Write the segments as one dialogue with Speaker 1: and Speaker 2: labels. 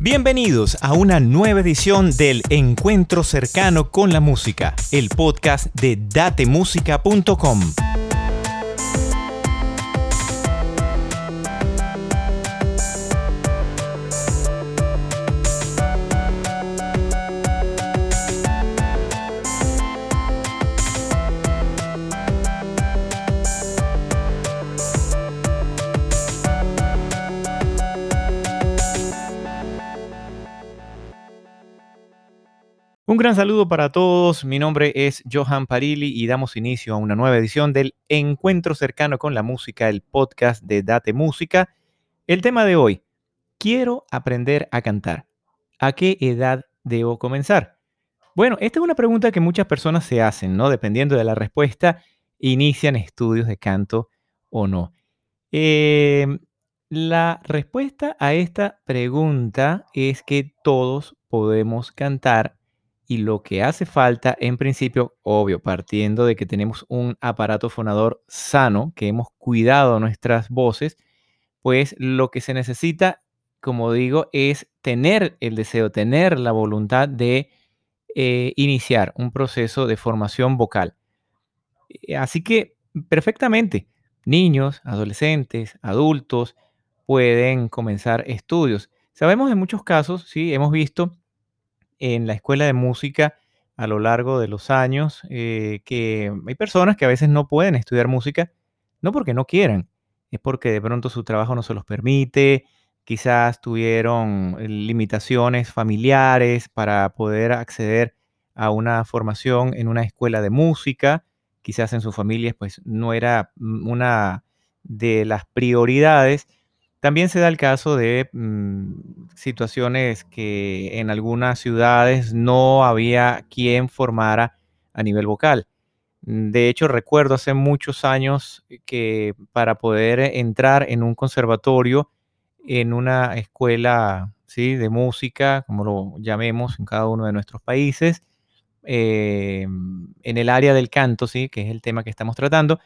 Speaker 1: Bienvenidos a una nueva edición del Encuentro cercano con la música, el podcast de datemusica.com. Un gran saludo para todos. Mi nombre es Johan Parili y damos inicio a una nueva edición del Encuentro cercano con la música, el podcast de Date Música. El tema de hoy, quiero aprender a cantar. ¿A qué edad debo comenzar? Bueno, esta es una pregunta que muchas personas se hacen, ¿no? Dependiendo de la respuesta, inician estudios de canto o no. Em, la respuesta a esta pregunta es que todos podemos cantar y lo que hace falta, en principio, obvio, partiendo de que tenemos un aparato fonador sano, que hemos cuidado nuestras voces, pues lo que se necesita, como digo, es tener el deseo, tener la voluntad de eh, iniciar un proceso de formación vocal. Eh, así que, perfectamente, niños, adolescentes, adultos pueden comenzar estudios. Sabemos en muchos casos, sí, hemos visto en la escuela de música a lo largo de los años eh, que hay personas que a veces no pueden estudiar música, no porque no quieran, es porque de pronto su trabajo no se los permite, quizás tuvieron eh, limitaciones familiares para poder acceder a una formación en una escuela de música, quizás en sus familias pues no era mm, una de las prioridades también se da el caso de mm, situaciones que en algunas ciudades no había quien formara a nivel vocal. Mm, de hecho, recuerdo hace muchos años que para poder entrar en un conservatorio, en una escuela de música, como lo llamemos en cada uno de nuestros países, eh, en el área del canto, ¿sí? que es el tema que estamos tratando,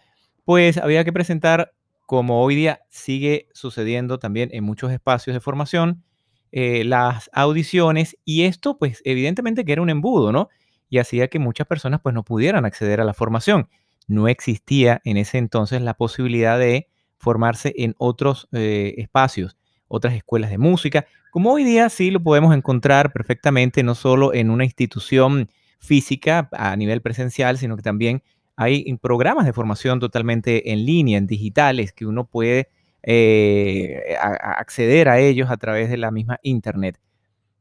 Speaker 1: pues había que presentar como hoy día sigue sucediendo también en muchos espacios de formación, eh, las audiciones y esto pues evidentemente que era un embudo, ¿no? Y hacía que muchas personas pues no pudieran acceder a la formación. No existía en ese entonces la posibilidad de formarse en otros eh, espacios, otras escuelas de música, como hoy día sí lo podemos encontrar perfectamente, no solo en una institución física a nivel presencial, sino que también hay programas de formación totalmente en línea, en digitales, que uno puede eh, acceder a ellos a través de la misma Internet.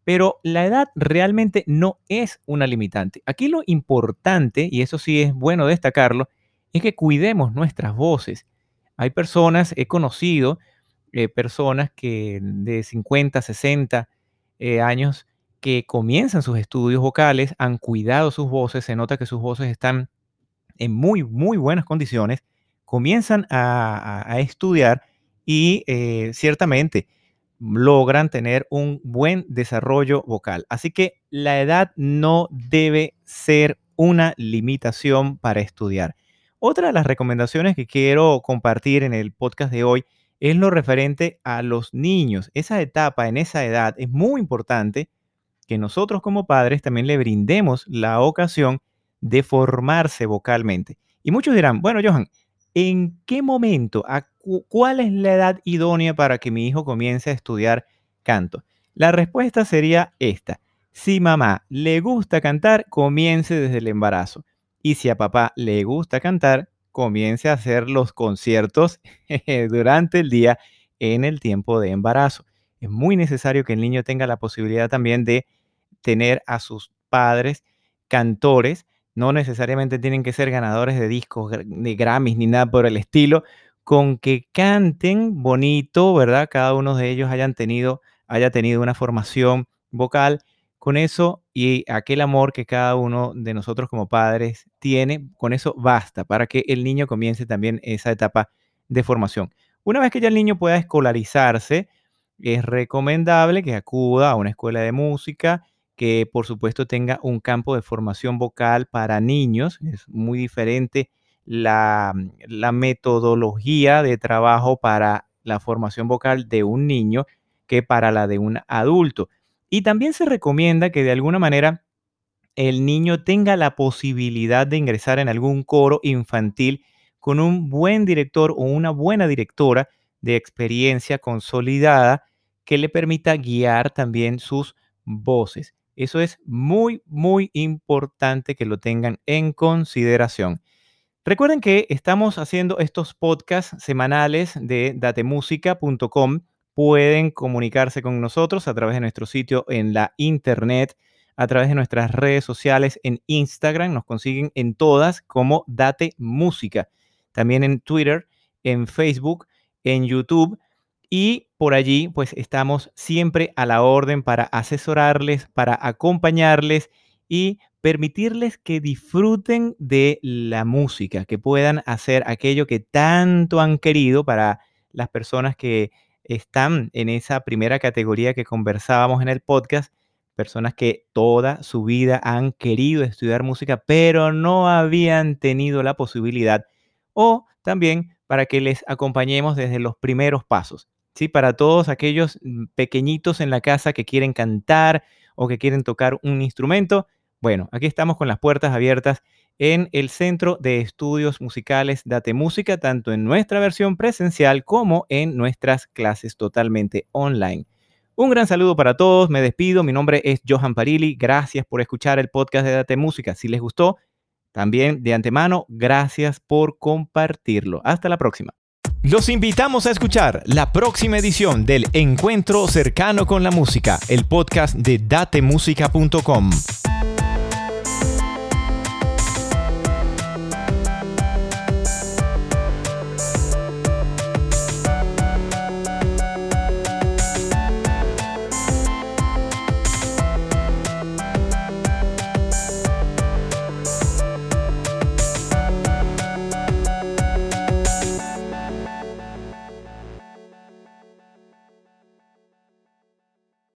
Speaker 1: Pero la edad realmente no es una limitante. Aquí lo importante, y eso sí es bueno destacarlo, es que cuidemos nuestras voces. Hay personas, he conocido eh, personas que de 50, 60 eh, años que comienzan sus estudios vocales, han cuidado sus voces, se nota que sus voces están en muy, muy buenas condiciones, comienzan a, estudiar y eh, ciertamente logran tener un buen desarrollo vocal. Así que la edad no debe ser una limitación para estudiar. Otra de las recomendaciones que quiero compartir en el podcast de hoy es lo referente a los niños. Esa etapa, en esa edad, es muy importante que nosotros como padres también le brindemos la ocasión de formarse vocalmente. Y muchos dirán, bueno, Johan, ¿en qué momento, a cuál es la edad idónea para que mi hijo comience a estudiar canto? La respuesta sería esta. Si mamá le gusta cantar, comience desde el embarazo. Y si a papá le gusta cantar, comience a hacer los conciertos durante el día en el tiempo de embarazo. Es muy necesario que el niño tenga la posibilidad también de tener a sus padres cantores no necesariamente tienen que ser ganadores de discos, de Grammys, ni nada por el estilo, con que canten bonito, ¿verdad? Cada uno de ellos hayan tenido, haya tenido una formación vocal. Con eso y aquel amor que cada uno de nosotros como padres tiene, con eso basta para que el niño comience también esa etapa de formación. Una vez que ya el niño pueda escolarizarse, es recomendable que acuda a una escuela de música, que por supuesto tenga un campo de formación vocal para niños. Es muy diferente la, la metodología de trabajo para la formación vocal de un niño que para la de un adulto. Y también se recomienda que de alguna manera el niño tenga la posibilidad de ingresar en algún coro infantil con un buen director o una buena directora de experiencia consolidada que le permita guiar también sus voces. Eso es muy, muy importante que lo tengan en consideración. Recuerden que estamos haciendo estos podcasts semanales de datemusica.com. Pueden comunicarse con nosotros a través de nuestro sitio en la internet, a través de nuestras redes sociales en Instagram. Nos consiguen en todas como Date Música. También en Twitter, en Facebook, en YouTube. Y por allí, pues estamos siempre a la orden para asesorarles, para acompañarles y permitirles que disfruten de la música, que puedan hacer aquello que tanto han querido para las personas que están en esa primera categoría que conversábamos en el podcast, personas que toda su vida han querido estudiar música, pero no habían tenido la posibilidad, o también para que les acompañemos desde los primeros pasos. ¿Sí? Para todos aquellos mm, pequeñitos en la casa que quieren cantar o que quieren tocar un instrumento, bueno, aquí estamos con las puertas abiertas en el Centro de Estudios Musicales Date Música, tanto en nuestra versión presencial como en nuestras clases totalmente online. Un gran saludo para todos, me despido, mi nombre es Johan Parili, gracias por escuchar el podcast de Date Música. Si les gustó, también de antemano, gracias por compartirlo. Hasta la próxima. Los invitamos a escuchar la próxima edición del Encuentro cercano con la música, el podcast de datemusica.com.